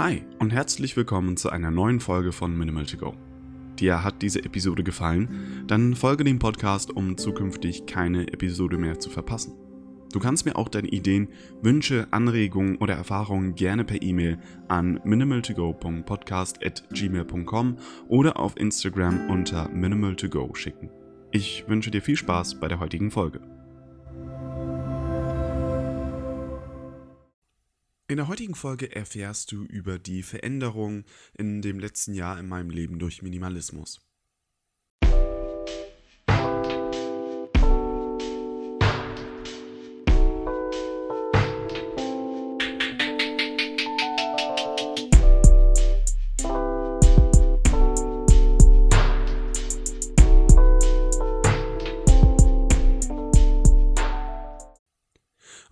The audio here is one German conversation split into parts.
Hi und herzlich willkommen zu einer neuen Folge von Minimal to Go. Dir hat diese Episode gefallen? Dann folge dem Podcast, um zukünftig keine Episode mehr zu verpassen. Du kannst mir auch deine Ideen, Wünsche, Anregungen oder Erfahrungen gerne per E-Mail an minimaltogo.podcast@gmail.com oder auf Instagram unter minimaltogo schicken. Ich wünsche dir viel Spaß bei der heutigen Folge. In der heutigen Folge erfährst du über die Veränderung in dem letzten Jahr in meinem Leben durch Minimalismus.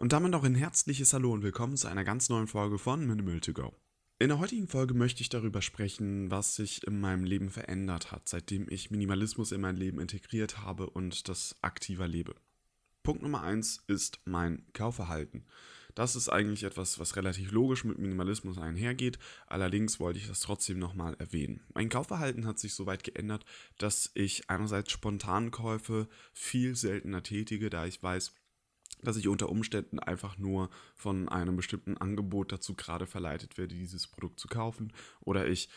Und damit noch ein herzliches Hallo und willkommen zu einer ganz neuen Folge von Minimal to Go. In der heutigen Folge möchte ich darüber sprechen, was sich in meinem Leben verändert hat, seitdem ich Minimalismus in mein Leben integriert habe und das aktiver lebe. Punkt Nummer eins ist mein Kaufverhalten. Das ist eigentlich etwas, was relativ logisch mit Minimalismus einhergeht. Allerdings wollte ich das trotzdem nochmal erwähnen. Mein Kaufverhalten hat sich soweit geändert, dass ich einerseits Spontankäufe viel seltener tätige, da ich weiß, dass ich unter Umständen einfach nur von einem bestimmten Angebot dazu gerade verleitet werde, dieses Produkt zu kaufen oder ich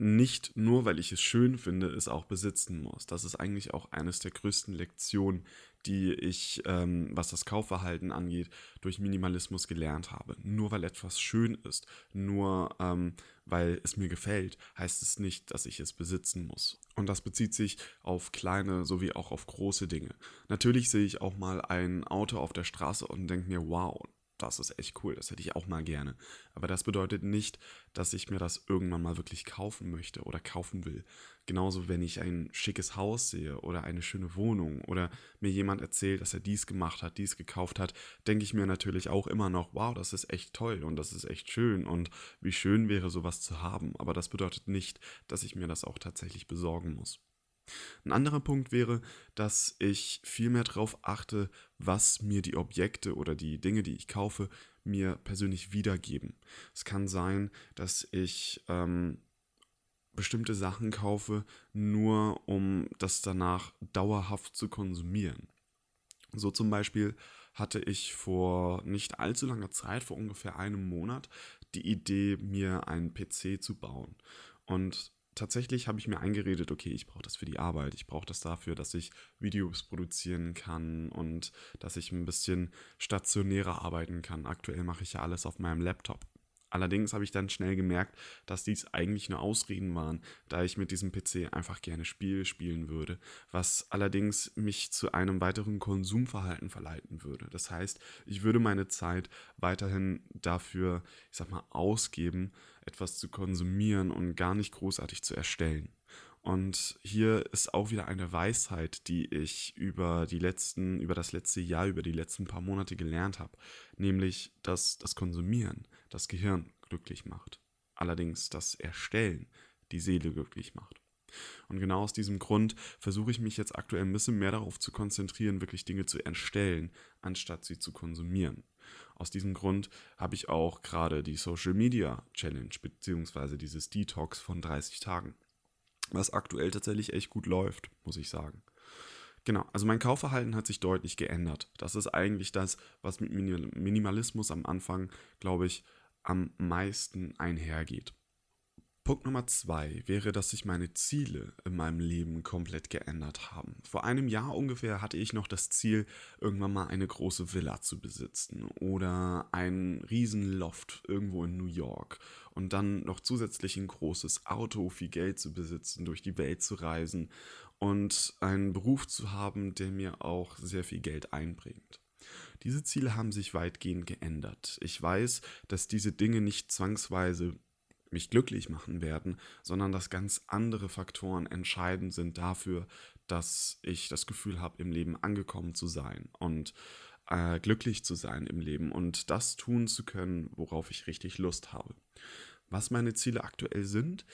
nicht nur, weil ich es schön finde, es auch besitzen muss. Das ist eigentlich auch eines der größten Lektionen, die ich, ähm, was das Kaufverhalten angeht, durch Minimalismus gelernt habe. Nur weil etwas schön ist, nur ähm, weil es mir gefällt, heißt es nicht, dass ich es besitzen muss. Und das bezieht sich auf kleine sowie auch auf große Dinge. Natürlich sehe ich auch mal ein Auto auf der Straße und denke mir, wow, das ist echt cool, das hätte ich auch mal gerne. Aber das bedeutet nicht, dass ich mir das irgendwann mal wirklich kaufen möchte oder kaufen will. Genauso, wenn ich ein schickes Haus sehe oder eine schöne Wohnung oder mir jemand erzählt, dass er dies gemacht hat, dies gekauft hat, denke ich mir natürlich auch immer noch, wow, das ist echt toll und das ist echt schön und wie schön wäre sowas zu haben. Aber das bedeutet nicht, dass ich mir das auch tatsächlich besorgen muss. Ein anderer Punkt wäre, dass ich viel mehr darauf achte, was mir die Objekte oder die Dinge, die ich kaufe, mir persönlich wiedergeben. Es kann sein, dass ich ähm, bestimmte Sachen kaufe, nur um das danach dauerhaft zu konsumieren. So zum Beispiel hatte ich vor nicht allzu langer Zeit, vor ungefähr einem Monat, die Idee, mir einen PC zu bauen. Und tatsächlich habe ich mir eingeredet, okay, ich brauche das für die Arbeit, ich brauche das dafür, dass ich Videos produzieren kann und dass ich ein bisschen stationärer arbeiten kann. Aktuell mache ich ja alles auf meinem Laptop. Allerdings habe ich dann schnell gemerkt, dass dies eigentlich nur Ausreden waren, da ich mit diesem PC einfach gerne Spiele spielen würde, was allerdings mich zu einem weiteren Konsumverhalten verleiten würde. Das heißt, ich würde meine Zeit weiterhin dafür, ich sag mal, ausgeben, etwas zu konsumieren und gar nicht großartig zu erstellen. Und hier ist auch wieder eine Weisheit, die ich über die letzten, über das letzte Jahr, über die letzten paar Monate gelernt habe, nämlich, dass das Konsumieren das Gehirn glücklich macht. Allerdings das Erstellen die Seele glücklich macht. Und genau aus diesem Grund versuche ich mich jetzt aktuell ein bisschen mehr darauf zu konzentrieren, wirklich Dinge zu erstellen, anstatt sie zu konsumieren. Aus diesem Grund habe ich auch gerade die Social Media Challenge bzw. dieses Detox von 30 Tagen, was aktuell tatsächlich echt gut läuft, muss ich sagen. Genau, also mein Kaufverhalten hat sich deutlich geändert. Das ist eigentlich das, was mit Minimalismus am Anfang, glaube ich, am meisten einhergeht. Punkt Nummer zwei wäre, dass sich meine Ziele in meinem Leben komplett geändert haben. Vor einem Jahr ungefähr hatte ich noch das Ziel, irgendwann mal eine große Villa zu besitzen oder ein Riesenloft irgendwo in New York und dann noch zusätzlich ein großes Auto, viel Geld zu besitzen, durch die Welt zu reisen und einen Beruf zu haben, der mir auch sehr viel Geld einbringt. Diese Ziele haben sich weitgehend geändert. Ich weiß, dass diese Dinge nicht zwangsweise mich glücklich machen werden, sondern dass ganz andere Faktoren entscheidend sind dafür, dass ich das Gefühl habe, im Leben angekommen zu sein und äh, glücklich zu sein im Leben und das tun zu können, worauf ich richtig Lust habe. Was meine Ziele aktuell sind,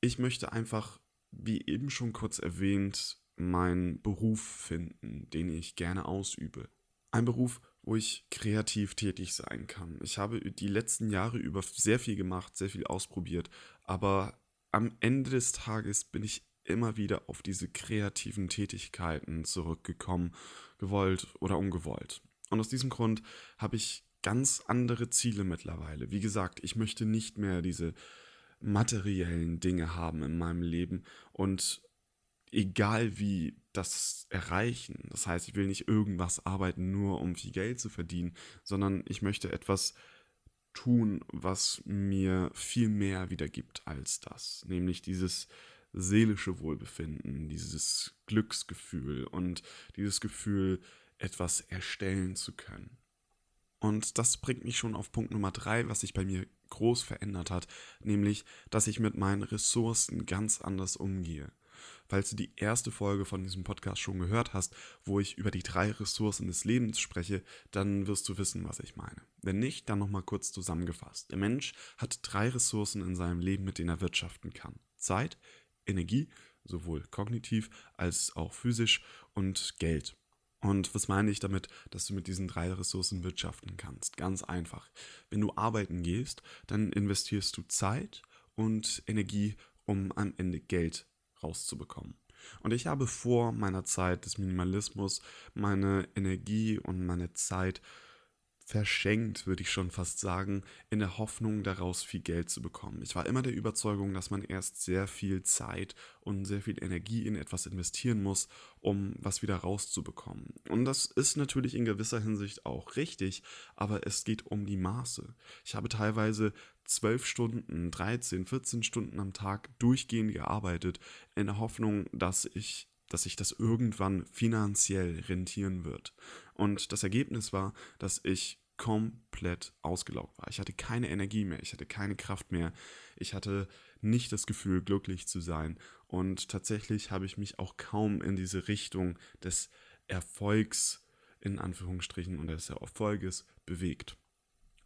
ich möchte einfach, wie eben schon kurz erwähnt, meinen Beruf finden, den ich gerne ausübe. Ein Beruf, wo ich kreativ tätig sein kann. Ich habe die letzten Jahre über sehr viel gemacht, sehr viel ausprobiert, aber am Ende des Tages bin ich immer wieder auf diese kreativen Tätigkeiten zurückgekommen, gewollt oder ungewollt. Und aus diesem Grund habe ich ganz andere Ziele mittlerweile. Wie gesagt, ich möchte nicht mehr diese materiellen Dinge haben in meinem Leben und egal wie das erreichen. Das heißt, ich will nicht irgendwas arbeiten, nur um viel Geld zu verdienen, sondern ich möchte etwas tun, was mir viel mehr wiedergibt als das, nämlich dieses seelische Wohlbefinden, dieses Glücksgefühl und dieses Gefühl, etwas erstellen zu können. Und das bringt mich schon auf Punkt Nummer drei, was sich bei mir groß verändert hat, nämlich, dass ich mit meinen Ressourcen ganz anders umgehe. Falls du die erste Folge von diesem Podcast schon gehört hast, wo ich über die drei Ressourcen des Lebens spreche, dann wirst du wissen, was ich meine. Wenn nicht, dann nochmal kurz zusammengefasst. Der Mensch hat drei Ressourcen in seinem Leben, mit denen er wirtschaften kann. Zeit, Energie, sowohl kognitiv als auch physisch und Geld. Und was meine ich damit, dass du mit diesen drei Ressourcen wirtschaften kannst? Ganz einfach. Wenn du arbeiten gehst, dann investierst du Zeit und Energie, um am Ende Geld rauszubekommen. Und ich habe vor meiner Zeit des Minimalismus meine Energie und meine Zeit verschenkt, würde ich schon fast sagen, in der Hoffnung daraus viel Geld zu bekommen. Ich war immer der Überzeugung, dass man erst sehr viel Zeit und sehr viel Energie in etwas investieren muss, um was wieder rauszubekommen. Und das ist natürlich in gewisser Hinsicht auch richtig, aber es geht um die Maße. Ich habe teilweise 12 Stunden, 13, 14 Stunden am Tag durchgehend gearbeitet, in der Hoffnung, dass ich dass sich das irgendwann finanziell rentieren wird. Und das Ergebnis war, dass ich komplett ausgelaugt war. Ich hatte keine Energie mehr, ich hatte keine Kraft mehr, ich hatte nicht das Gefühl, glücklich zu sein. Und tatsächlich habe ich mich auch kaum in diese Richtung des Erfolgs in Anführungsstrichen und des Erfolges bewegt.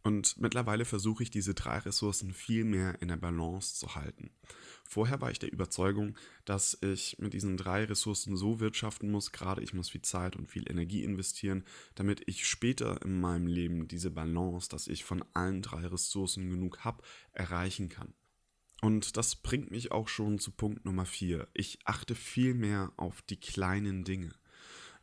Und mittlerweile versuche ich diese drei Ressourcen viel mehr in der Balance zu halten. Vorher war ich der Überzeugung, dass ich mit diesen drei Ressourcen so wirtschaften muss, gerade ich muss viel Zeit und viel Energie investieren, damit ich später in meinem Leben diese Balance, dass ich von allen drei Ressourcen genug habe, erreichen kann. Und das bringt mich auch schon zu Punkt Nummer vier. Ich achte viel mehr auf die kleinen Dinge.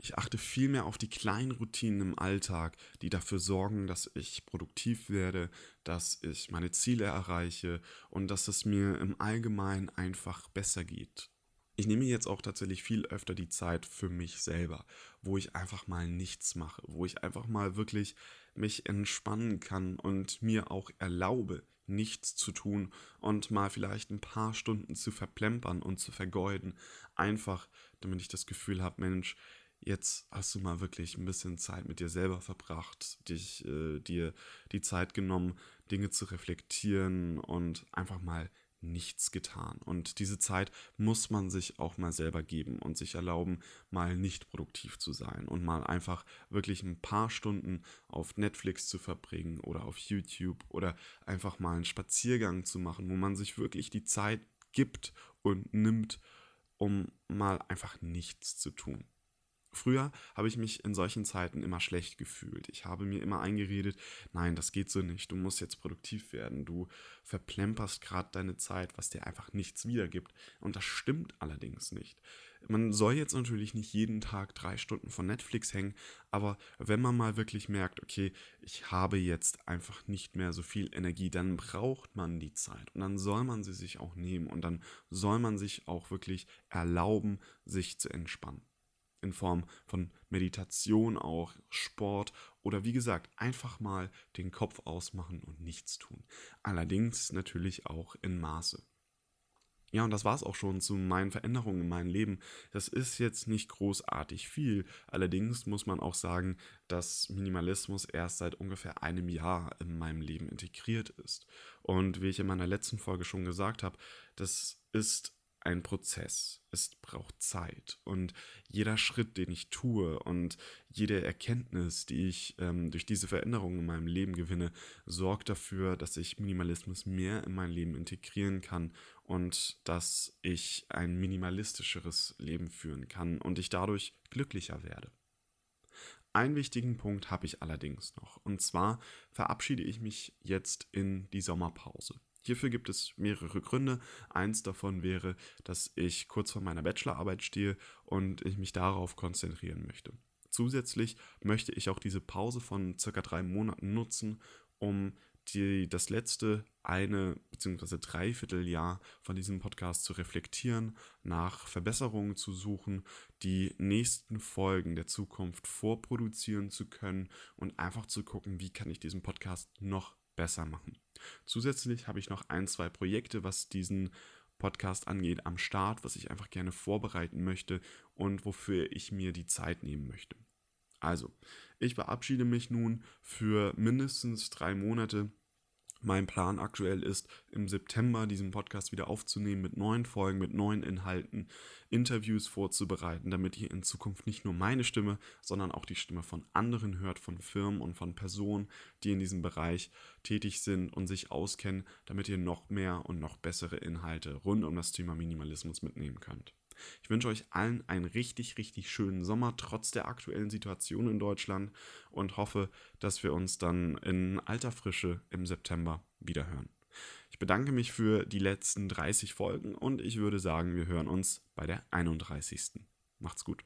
Ich achte viel mehr auf die kleinen Routinen im Alltag, die dafür sorgen, dass ich produktiv werde, dass ich meine Ziele erreiche und dass es mir im Allgemeinen einfach besser geht. Ich nehme jetzt auch tatsächlich viel öfter die Zeit für mich selber, wo ich einfach mal nichts mache, wo ich einfach mal wirklich mich entspannen kann und mir auch erlaube, nichts zu tun und mal vielleicht ein paar Stunden zu verplempern und zu vergeuden, einfach damit ich das Gefühl habe, Mensch, jetzt hast du mal wirklich ein bisschen Zeit mit dir selber verbracht, dich, äh, dir die Zeit genommen, Dinge zu reflektieren und einfach mal nichts getan. Und diese Zeit muss man sich auch mal selber geben und sich erlauben, mal nicht produktiv zu sein und mal einfach wirklich ein paar Stunden auf Netflix zu verbringen oder auf YouTube oder einfach mal einen Spaziergang zu machen, wo man sich wirklich die Zeit gibt und nimmt, um mal einfach nichts zu tun. Früher habe ich mich in solchen Zeiten immer schlecht gefühlt. Ich habe mir immer eingeredet, nein, das geht so nicht, du musst jetzt produktiv werden, du verplemperst gerade deine Zeit, was dir einfach nichts wiedergibt. Und das stimmt allerdings nicht. Man soll jetzt natürlich nicht jeden Tag drei Stunden von Netflix hängen, aber wenn man mal wirklich merkt, okay, ich habe jetzt einfach nicht mehr so viel Energie, dann braucht man die Zeit und dann soll man sie sich auch nehmen und dann soll man sich auch wirklich erlauben, sich zu entspannen in Form von Meditation auch, Sport oder wie gesagt, einfach mal den Kopf ausmachen und nichts tun. Allerdings natürlich auch in Maße. Ja, und das war es auch schon zu meinen Veränderungen in meinem Leben. Das ist jetzt nicht großartig viel. Allerdings muss man auch sagen, dass Minimalismus erst seit ungefähr einem Jahr in meinem Leben integriert ist. Und wie ich in meiner letzten Folge schon gesagt habe, das ist ein Prozess. Es braucht Zeit. Und jeder Schritt, den ich tue und jede Erkenntnis, die ich ähm, durch diese Veränderungen in meinem Leben gewinne, sorgt dafür, dass ich Minimalismus mehr in mein Leben integrieren kann und dass ich ein minimalistischeres Leben führen kann und ich dadurch glücklicher werde. Einen wichtigen Punkt habe ich allerdings noch. Und zwar verabschiede ich mich jetzt in die Sommerpause. Hierfür gibt es mehrere Gründe. Eins davon wäre, dass ich kurz vor meiner Bachelorarbeit stehe und ich mich darauf konzentrieren möchte. Zusätzlich möchte ich auch diese Pause von circa drei Monaten nutzen, um die, das letzte eine bzw. Dreivierteljahr von diesem Podcast zu reflektieren, nach Verbesserungen zu suchen, die nächsten Folgen der Zukunft vorproduzieren zu können und einfach zu gucken, wie kann ich diesen Podcast noch besser machen. Zusätzlich habe ich noch ein, zwei Projekte, was diesen Podcast angeht, am Start, was ich einfach gerne vorbereiten möchte und wofür ich mir die Zeit nehmen möchte. Also, ich verabschiede mich nun für mindestens drei Monate. Mein Plan aktuell ist, im September diesen Podcast wieder aufzunehmen mit neuen Folgen, mit neuen Inhalten, Interviews vorzubereiten, damit ihr in Zukunft nicht nur meine Stimme, sondern auch die Stimme von anderen hört, von Firmen und von Personen, die in diesem Bereich tätig sind und sich auskennen, damit ihr noch mehr und noch bessere Inhalte rund um das Thema Minimalismus mitnehmen könnt. Ich wünsche euch allen einen richtig, richtig schönen Sommer, trotz der aktuellen Situation in Deutschland und hoffe, dass wir uns dann in alter Frische im September wiederhören. Ich bedanke mich für die letzten 30 Folgen und ich würde sagen, wir hören uns bei der 31. Macht's gut.